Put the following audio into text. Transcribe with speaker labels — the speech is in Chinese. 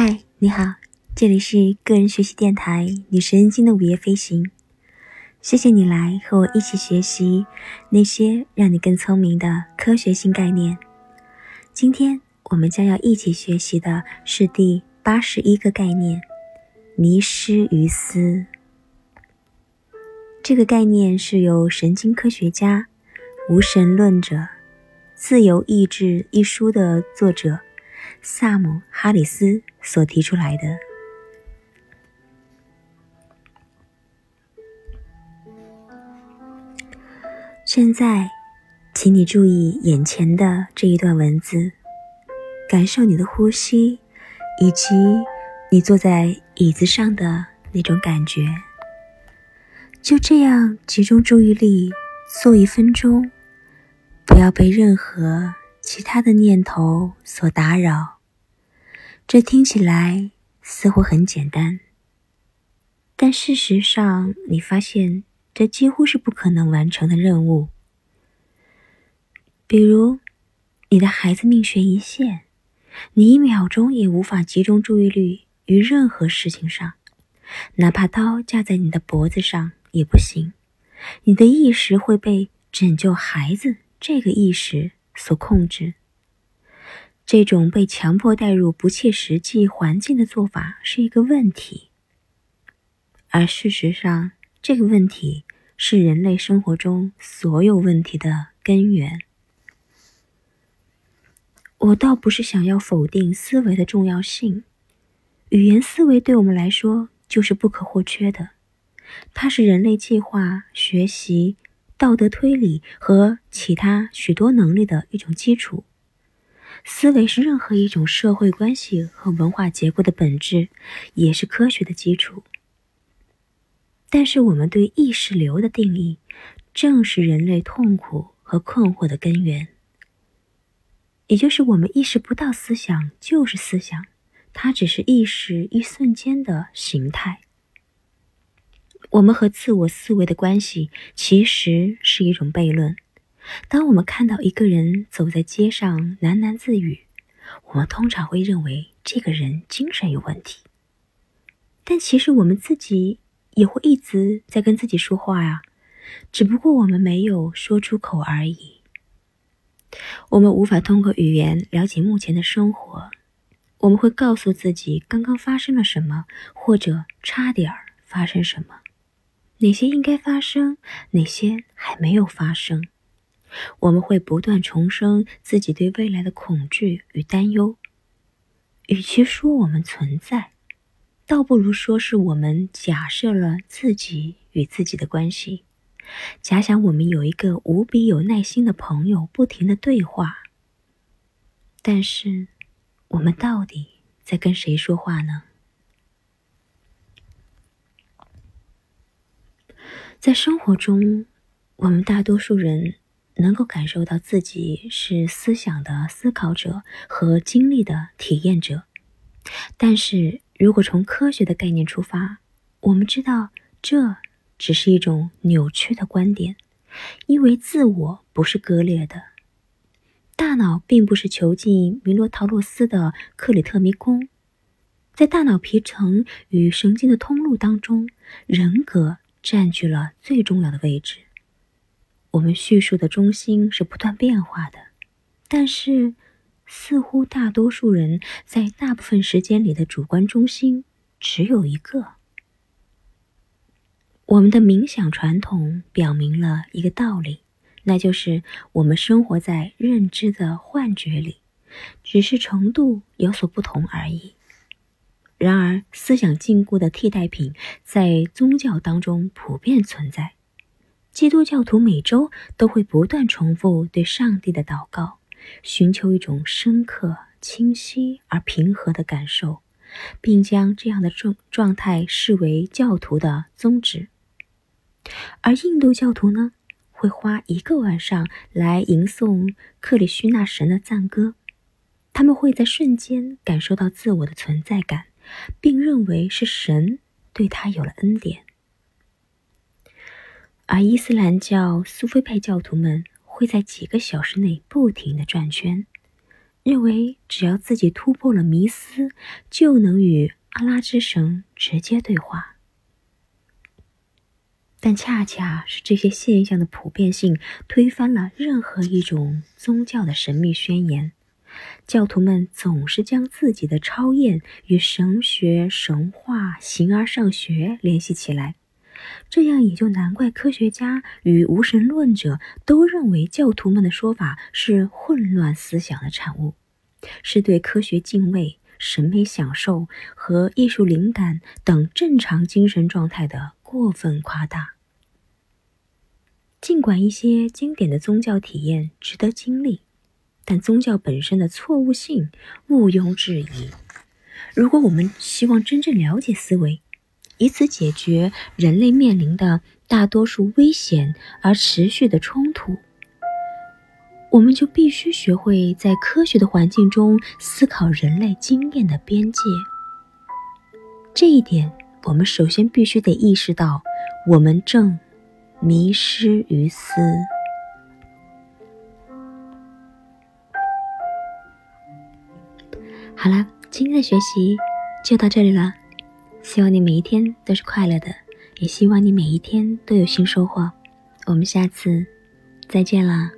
Speaker 1: 嗨，你好，这里是个人学习电台女神经的午夜飞行。谢谢你来和我一起学习那些让你更聪明的科学性概念。今天我们将要一起学习的是第八十一个概念——迷失于思。这个概念是由神经科学家、无神论者、《自由意志》一书的作者。萨姆·哈里斯所提出来的。现在，请你注意眼前的这一段文字，感受你的呼吸，以及你坐在椅子上的那种感觉。就这样集中注意力，做一分钟，不要被任何。其他的念头所打扰，这听起来似乎很简单，但事实上，你发现这几乎是不可能完成的任务。比如，你的孩子命悬一线，你一秒钟也无法集中注意力于任何事情上，哪怕刀架在你的脖子上也不行。你的意识会被拯救孩子这个意识。所控制，这种被强迫带入不切实际环境的做法是一个问题，而事实上，这个问题是人类生活中所有问题的根源。我倒不是想要否定思维的重要性，语言思维对我们来说就是不可或缺的，它是人类计划、学习。道德推理和其他许多能力的一种基础。思维是任何一种社会关系和文化结构的本质，也是科学的基础。但是，我们对意识流的定义，正是人类痛苦和困惑的根源。也就是我们意识不到思想就是思想，它只是意识一瞬间的形态。我们和自我思维的关系其实是一种悖论。当我们看到一个人走在街上喃喃自语，我们通常会认为这个人精神有问题。但其实我们自己也会一直在跟自己说话呀，只不过我们没有说出口而已。我们无法通过语言了解目前的生活，我们会告诉自己刚刚发生了什么，或者差点儿发生什么。哪些应该发生，哪些还没有发生？我们会不断重生自己对未来的恐惧与担忧。与其说我们存在，倒不如说是我们假设了自己与自己的关系。假想我们有一个无比有耐心的朋友，不停的对话。但是，我们到底在跟谁说话呢？在生活中，我们大多数人能够感受到自己是思想的思考者和经历的体验者。但是如果从科学的概念出发，我们知道这只是一种扭曲的观点，因为自我不是割裂的，大脑并不是囚禁米诺陶洛斯的克里特迷宫，在大脑皮层与神经的通路当中，人格。占据了最重要的位置。我们叙述的中心是不断变化的，但是似乎大多数人在大部分时间里的主观中心只有一个。我们的冥想传统表明了一个道理，那就是我们生活在认知的幻觉里，只是程度有所不同而已。然而，思想禁锢的替代品在宗教当中普遍存在。基督教徒每周都会不断重复对上帝的祷告，寻求一种深刻、清晰而平和的感受，并将这样的状状态视为教徒的宗旨。而印度教徒呢，会花一个晚上来吟诵克里希那神的赞歌，他们会在瞬间感受到自我的存在感。并认为是神对他有了恩典，而伊斯兰教苏菲派教徒们会在几个小时内不停的转圈，认为只要自己突破了迷思，就能与阿拉之神直接对话。但恰恰是这些现象的普遍性，推翻了任何一种宗教的神秘宣言。教徒们总是将自己的超验与神学、神话、形而上学联系起来，这样也就难怪科学家与无神论者都认为教徒们的说法是混乱思想的产物，是对科学敬畏、审美享受和艺术灵感等正常精神状态的。过分夸大。尽管一些经典的宗教体验值得经历，但宗教本身的错误性毋庸置疑。如果我们希望真正了解思维，以此解决人类面临的大多数危险而持续的冲突，我们就必须学会在科学的环境中思考人类经验的边界。这一点。我们首先必须得意识到，我们正迷失于思。好啦，今天的学习就到这里了。希望你每一天都是快乐的，也希望你每一天都有新收获。我们下次再见了。